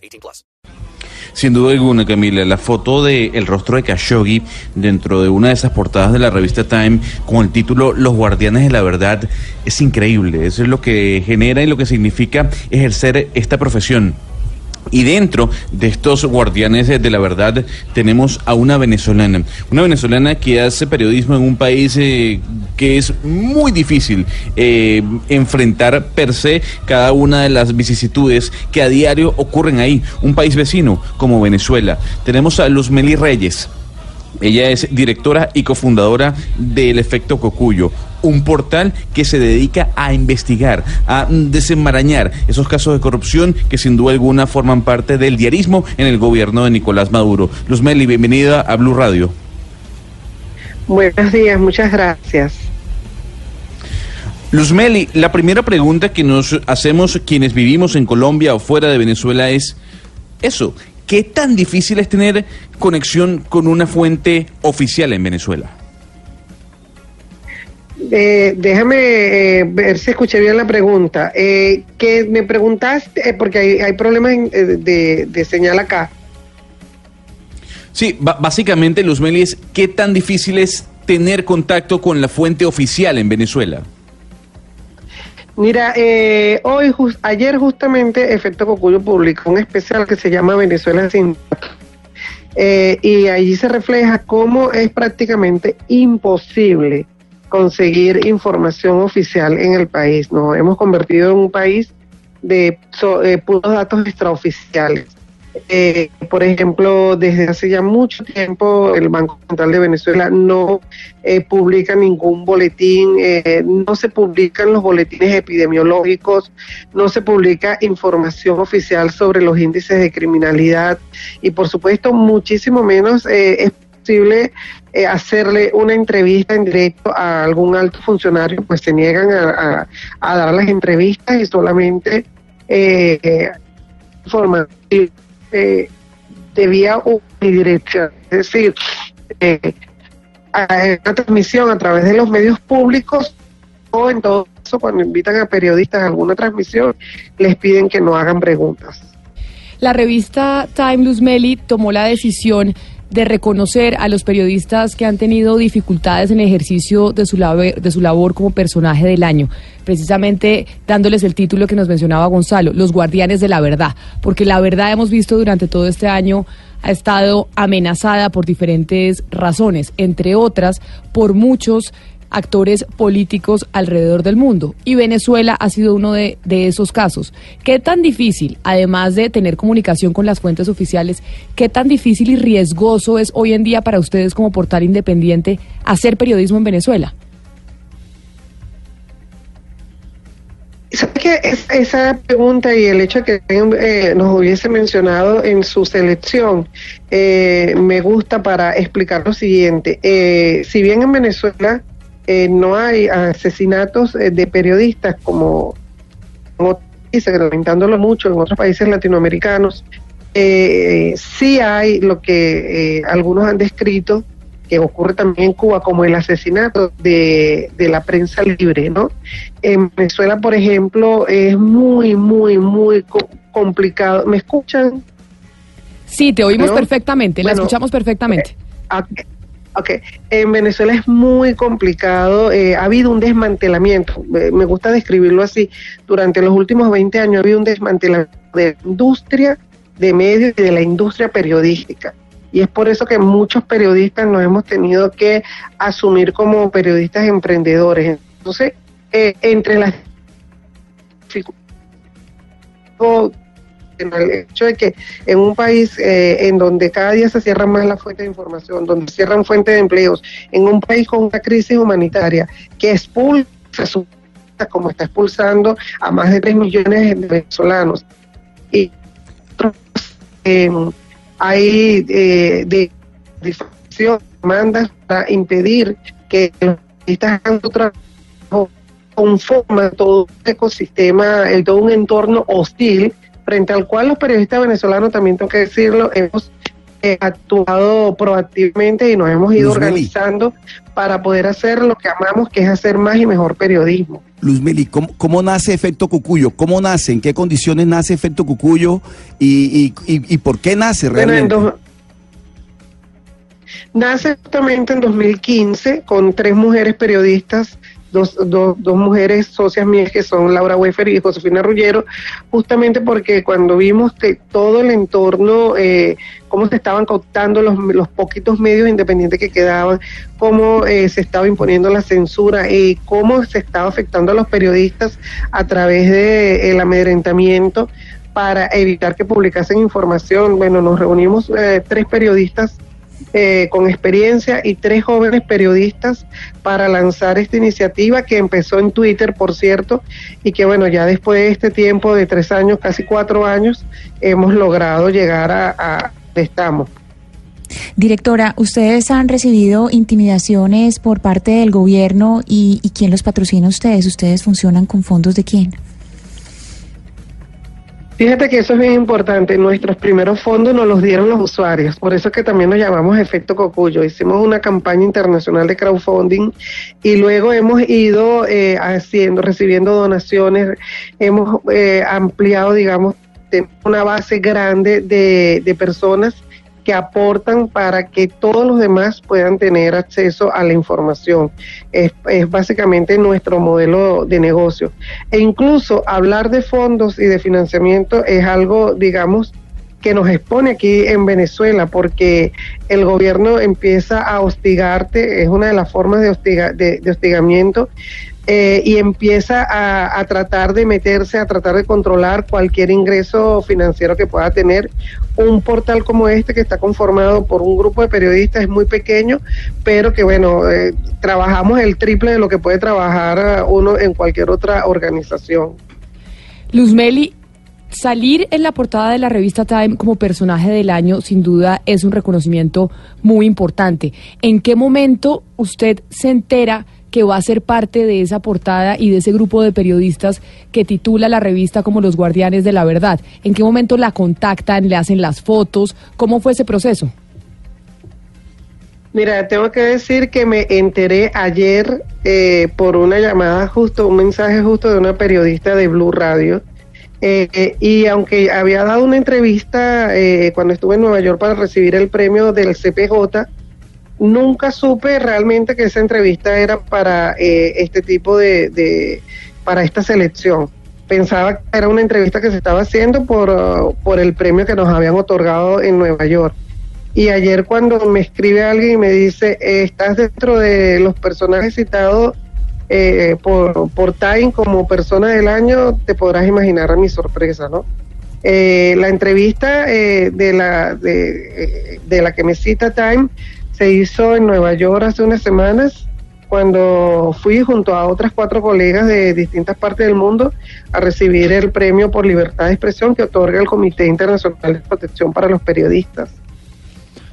18 plus. Sin duda alguna, Camila, la foto de el rostro de Khashoggi dentro de una de esas portadas de la revista Time con el título Los Guardianes de la Verdad es increíble. Eso es lo que genera y lo que significa ejercer esta profesión y dentro de estos guardianes de la verdad tenemos a una venezolana, una venezolana que hace periodismo en un país eh, que es muy difícil eh, enfrentar per se cada una de las vicisitudes que a diario ocurren ahí, un país vecino como Venezuela. Tenemos a Luz Meli Reyes. Ella es directora y cofundadora del Efecto Cocuyo, un portal que se dedica a investigar, a desenmarañar esos casos de corrupción que sin duda alguna forman parte del diarismo en el gobierno de Nicolás Maduro. Luz Meli, bienvenida a Blue Radio. Buenos días, muchas gracias. Luz Meli, la primera pregunta que nos hacemos quienes vivimos en Colombia o fuera de Venezuela es eso, ¿qué tan difícil es tener conexión con una fuente oficial en Venezuela? Eh, déjame eh, ver si escuché bien la pregunta. Eh, que me preguntaste, eh, porque hay, hay problemas de, señal acá. Sí, básicamente, Luz es ¿qué tan difícil es tener contacto con la fuente oficial en Venezuela? Mira, hoy, ayer justamente, Efecto Cocuyo publicó un especial que se llama Venezuela sin y allí se refleja cómo es prácticamente imposible conseguir información oficial en el país. Nos hemos convertido en un país de eh, puros datos extraoficiales. Eh, por ejemplo, desde hace ya mucho tiempo el Banco Central de Venezuela no eh, publica ningún boletín, no se publican los boletines epidemiológicos, no se publica información oficial sobre los índices de criminalidad y por supuesto muchísimo menos es eh, hacerle una entrevista en directo a algún alto funcionario, pues se niegan a, dar las entrevistas y solamente eh, eh, de vía unidireccional. Es decir, eh, una transmisión a través de los medios públicos o en todo caso cuando invitan a periodistas a alguna transmisión les piden que no hagan preguntas. La revista Time Luz Meli tomó la decisión de reconocer a los periodistas que han tenido dificultades en el ejercicio de su, labor, de su labor como personaje del año, precisamente dándoles el título que nos mencionaba Gonzalo, los guardianes de la verdad, porque la verdad hemos visto durante todo este año ha estado amenazada por diferentes razones, entre otras por muchos actores políticos alrededor del mundo. Y Venezuela ha sido uno de, esos casos. ¿Qué tan difícil, además de tener comunicación con las fuentes oficiales, qué tan difícil y riesgoso es hoy en día para ustedes como portal independiente hacer periodismo en Venezuela? ¿Sabes que esa pregunta y el hecho de que eh, nos hubiese mencionado en su selección eh, me gusta para explicar lo siguiente. Eh, si bien en Venezuela eh, no hay asesinatos eh, de periodistas como, dice, lamentándolo mucho en otros países latinoamericanos. Eh, sí hay lo que algunos han descrito, que ocurre también en Cuba, como el asesinato de, la prensa libre, ¿no? En Venezuela, por ejemplo, es muy, muy, muy complicado. ¿Me escuchan? Sí, te oímos perfectamente, la escuchamos perfectamente. Ok, en Venezuela es muy complicado, eh, ha habido un desmantelamiento, eh, me gusta describirlo así, durante los últimos 20 años ha habido un desmantelamiento de la industria de medios y de la industria periodística. Y es por eso que muchos periodistas nos hemos tenido que asumir como periodistas emprendedores. Entonces, eh, entre las el hecho de que en un país eh, en donde cada día se cierran más las fuentes de información, donde cierran fuentes de empleos, en un país con una crisis humanitaria que expulsa como está expulsando a más de 3 millones de venezolanos. Y eh, hay eh, de demandas para impedir que los su trabajo conforman todo un ecosistema, todo un entorno hostil frente al cual los periodistas venezolanos, también tengo que decirlo, hemos eh, actuado proactivamente y nos hemos ido organizando para poder hacer lo que amamos, que es hacer más y mejor periodismo. Luz Meli, ¿cómo, nace Efecto Cucuyo? ¿Cómo nace? ¿En qué condiciones nace Efecto Cucuyo? ¿Y, y, por qué nace realmente? nace justamente en 2015 con tres mujeres periodistas dos, dos, dos mujeres socias mías que son Laura Wefer y Josefina Rullero, justamente porque cuando vimos que todo el entorno, eh, cómo se estaban cooptando los, los poquitos medios independientes que quedaban, cómo eh, se estaba imponiendo la censura y cómo se estaba afectando a los periodistas a través del el amedrentamiento para evitar que publicasen información. Bueno, nos reunimos eh, tres periodistas eh, con experiencia y tres jóvenes periodistas para lanzar esta iniciativa que empezó en Twitter, por cierto, y que bueno, ya después de este tiempo de tres años, casi cuatro años, hemos logrado llegar a, a estamos. Directora, ¿ustedes han recibido intimidaciones por parte del gobierno y, y quién los patrocina ustedes? ¿Ustedes funcionan con fondos de quién? Fíjate que eso es bien importante. Nuestros primeros fondos nos los dieron los usuarios. Por eso es que también nos llamamos Efecto Cocuyo. Hicimos una campaña internacional de crowdfunding y luego hemos ido eh, haciendo, recibiendo donaciones. Hemos eh, ampliado, digamos, una base grande de, de personas aportan para que todos los demás puedan tener acceso a la información. Es, básicamente nuestro modelo de negocio. E incluso hablar de fondos y de financiamiento es algo, digamos, que nos expone aquí en Venezuela, porque el gobierno empieza a hostigarte, es una de las formas de, hostigamiento, eh, y empieza a, tratar de meterse, a tratar de controlar cualquier ingreso financiero que pueda tener. Un portal como este que está conformado por un grupo de periodistas es muy pequeño, pero que bueno, eh, trabajamos el triple de lo que puede trabajar eh, uno en cualquier otra organización. Luz Meli, salir en la portada de la revista Time como personaje del año sin duda es un reconocimiento muy importante. ¿En qué momento usted se entera? Que va a ser parte de esa portada y de ese grupo de periodistas que titula la revista como los guardianes de la verdad. ¿En qué momento la contactan, le hacen las fotos? ¿Cómo fue ese proceso? Mira, tengo que decir que me enteré ayer eh, por una llamada justo, un mensaje justo de una periodista de Blue Radio. Eh, y aunque había dado una entrevista eh, cuando estuve en Nueva York para recibir el premio del CPJ, nunca supe realmente que esa entrevista era para eh, este tipo de, para esta selección. Pensaba que era una entrevista que se estaba haciendo por, por el premio que nos habían otorgado en Nueva York. Y ayer cuando me escribe alguien y me dice, estás dentro de los personajes citados eh, por, por Time como persona del año, te podrás imaginar a mi sorpresa, ¿no? Eh, la entrevista de, la, de, de la que me cita Time se hizo en Nueva York hace unas semanas cuando fui junto a otras cuatro colegas de distintas partes del mundo a recibir el premio por libertad de expresión que otorga el Comité Internacional de Protección para los Periodistas.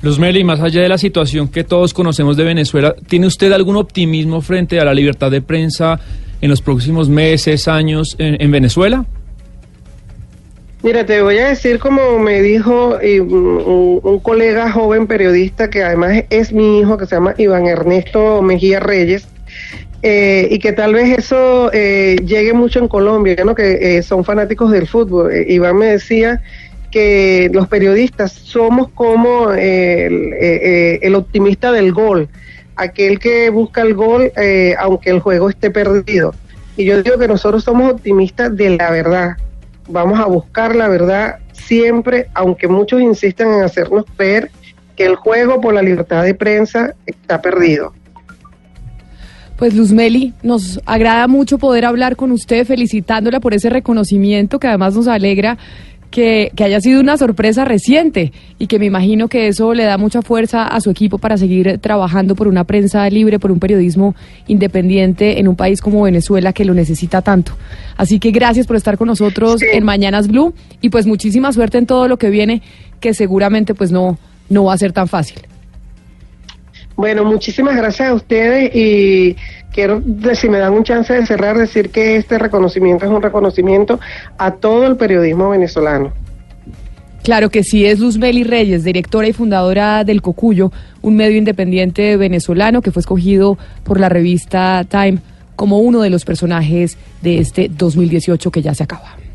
Luz Meli, más allá de la situación que todos conocemos de Venezuela, ¿tiene usted algún optimismo frente a la libertad de prensa en los próximos meses, años en Venezuela? Mira, te voy a decir como me dijo eh, un, colega joven periodista que además es mi hijo, que se llama Iván Ernesto Mejía Reyes, eh, y que tal vez eso eh, llegue mucho en Colombia, ¿no? que son fanáticos del fútbol. Iván me decía que los periodistas somos como el, el optimista del gol, aquel que busca el gol aunque el juego esté perdido. Y yo digo que nosotros somos optimistas de la verdad vamos a buscar la verdad siempre, aunque muchos insistan en hacernos ver que el juego por la libertad de prensa está perdido. Pues Luz Meli, nos agrada mucho poder hablar con usted, felicitándola por ese reconocimiento que además nos alegra que, que haya sido una sorpresa reciente y que me imagino que eso le da mucha fuerza a su equipo para seguir trabajando por una prensa libre, por un periodismo independiente en un país como Venezuela que lo necesita tanto. Así que gracias por estar con nosotros Sí. en Mañanas Blue y pues muchísima suerte en todo lo que viene, que seguramente pues no, no va a ser tan fácil. Bueno, muchísimas gracias a ustedes y quiero, si me dan un chance de cerrar, decir que este reconocimiento es un reconocimiento a todo el periodismo venezolano. Claro que sí, es Luzmeli Reyes, directora y fundadora del Cocuyo, un medio independiente venezolano que fue escogido por la revista Time como uno de los personajes de este 2018 que ya se acaba.